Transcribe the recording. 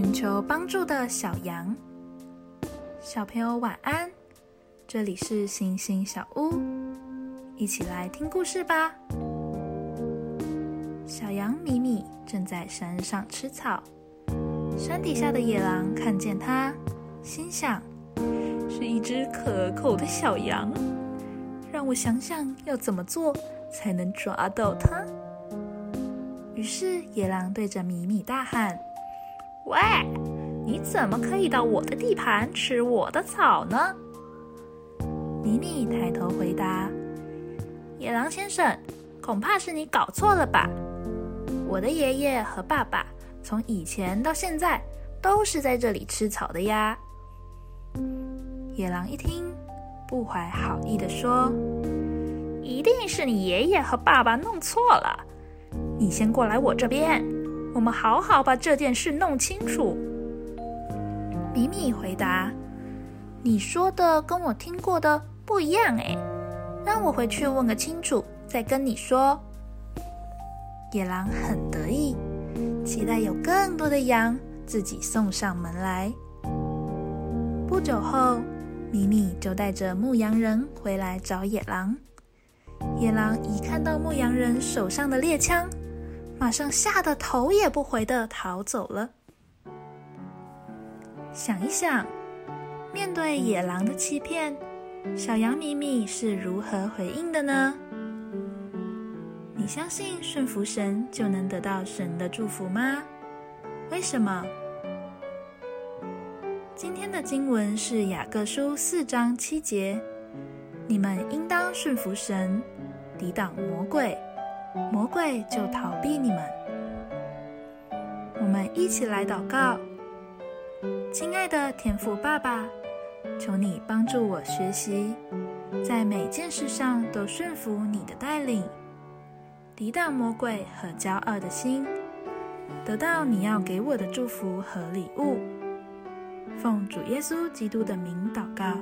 寻求帮助的小羊。小朋友晚安，这里是星星小屋，一起来听故事吧。小羊米米正在山上吃草，山底下的野狼看见它，心想：是一只可口的小羊，让我想想要怎么做才能抓到它。于是野狼对着米米大喊：“喂，你怎么可以到我的地盘吃我的草呢？”妮妮抬头回答：“野狼先生，恐怕是你搞错了吧？我的爷爷和爸爸从以前到现在都是在这里吃草的呀。”野狼一听，不怀好意的说：“一定是你爷爷和爸爸弄错了。”你先过来我这边，我们好好把这件事弄清楚。米米回答：“你说的跟我听过的不一样哎，让我回去问个清楚，再跟你说。”野狼很得意，期待有更多的羊自己送上门来。不久后，米米就带着牧羊人回来找野狼。野狼一看到牧羊人手上的猎枪，马上吓得头也不回的逃走了。想一想，面对野狼的欺骗，小羊米米是如何回应的呢？你相信顺服神就能得到神的祝福吗？为什么？今天的经文是雅各书四章七节，你们应当顺服神，抵挡魔鬼。魔鬼就逃避你们。我们一起来祷告，亲爱的天父爸爸，求你帮助我学习，在每件事上都顺服你的带领，抵挡魔鬼和骄傲的心，得到你要给我的祝福和礼物。奉主耶稣基督的名祷告。